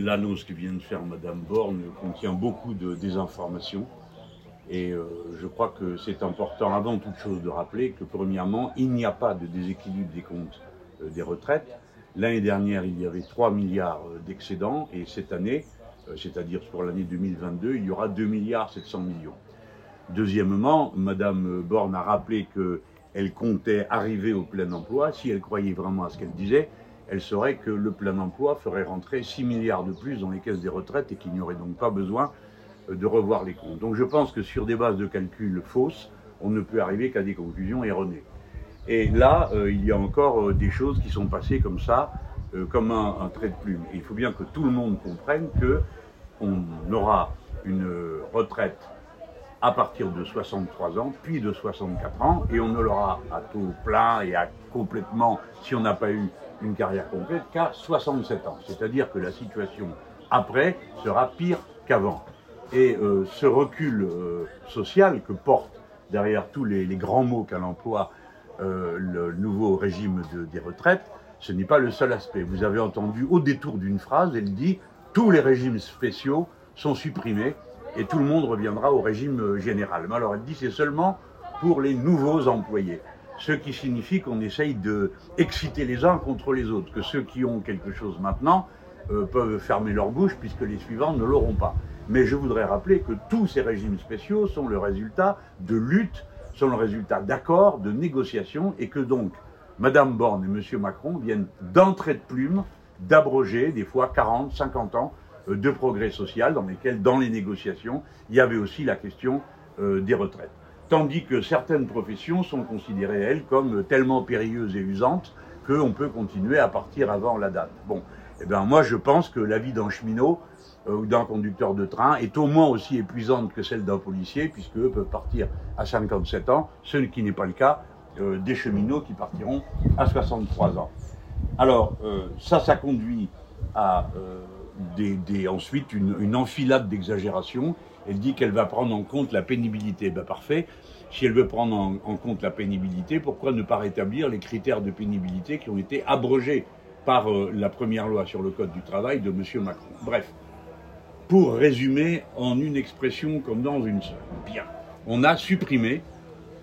l'annonce que vient de faire Madame Borne contient beaucoup de désinformation. Et euh, je crois que c'est important avant toute chose de rappeler que premièrement, il n'y a pas de déséquilibre des comptes euh, des retraites. L'année dernière, il y avait 3 milliards euh, d'excédents et cette année, c'est-à-dire pour l'année 2022, il y aura 2 milliards 700 millions. Deuxièmement, Madame Borne a rappelé qu'elle comptait arriver au plein emploi. Si elle croyait vraiment à ce qu'elle disait, elle saurait que le plein emploi ferait rentrer 6 milliards de plus dans les caisses des retraites et qu'il n'y aurait donc pas besoin euh, de revoir les comptes. Donc je pense que sur des bases de calcul fausses, on ne peut arriver qu'à des conclusions erronées. Et là, euh, il y a encore euh, des choses qui sont passées comme ça, comme un, trait de plume. Il faut bien que tout le monde comprenne que on aura une retraite à partir de 63 ans, puis de 64 ans, et on ne l'aura à taux plein et à complètement, si on n'a pas eu une carrière complète, qu'à 67 ans. C'est-à-dire que la situation après sera pire qu'avant. Et euh, ce recul euh, social que porte derrière tous les, grands mots qu'elle emploie euh, le nouveau régime des retraites, ce n'est pas le seul aspect. Vous avez entendu au détour d'une phrase, elle dit tous les régimes spéciaux sont supprimés et tout le monde reviendra au régime général. Mais alors elle dit c'est seulement pour les nouveaux employés. Ce qui signifie qu'on essaye de les uns contre les autres, que ceux qui ont quelque chose maintenant euh, peuvent fermer leur bouche puisque les suivants ne l'auront pas. Mais je voudrais rappeler que tous ces régimes spéciaux sont le résultat de luttes, sont le résultat d'accords, de négociations, et que donc Madame Borne et Monsieur Macron viennent d'entrée de plume d'abroger des fois 40, 50 ans euh, de progrès social dans lesquels, dans les négociations, il y avait aussi la question euh, des retraites. Tandis que certaines professions sont considérées, elles, comme tellement périlleuses et usantes qu'on peut continuer à partir avant la date. Bon, eh bien moi je pense que la vie d'un cheminot euh, ou d'un conducteur de train est au moins aussi épuisante que celle d'un policier, puisque eux peuvent partir à 57 ans, ce qui n'est pas le cas des cheminots qui partiront à 63 ans. Alors ça, ça conduit à ensuite une, enfilade d'exagération. Elle dit qu'elle va prendre en compte la pénibilité. Ben parfait. Si elle veut prendre en, compte la pénibilité, pourquoi ne pas rétablir les critères de pénibilité qui ont été abrogés par euh, la première loi sur le Code du travail de M. Macron? Bref, pour résumer en une expression comme dans une seule, bien, on a supprimé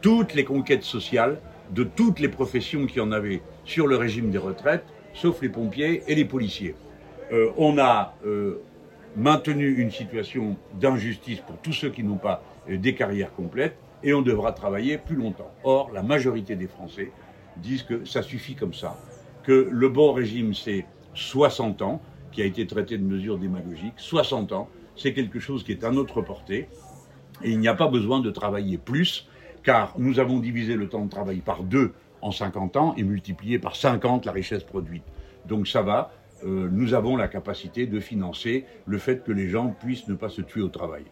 toutes les conquêtes sociales de toutes les professions qui en avaient sur le régime des retraites, sauf les pompiers et les policiers. Euh, on a euh, maintenu une situation d'injustice pour tous ceux qui n'ont pas euh, des carrières complètes et on devra travailler plus longtemps. Or, la majorité des Français disent que ça suffit comme ça, que le bon régime, c'est 60 ans, qui a été traité de mesure démagogique, 60 ans, c'est quelque chose qui est à notre portée, et il n'y a pas besoin de travailler plus, car nous avons divisé le temps de travail par deux en 50 ans et multiplié par 50 la richesse produite. Donc ça va, nous avons la capacité de financer le fait que les gens puissent ne pas se tuer au travail.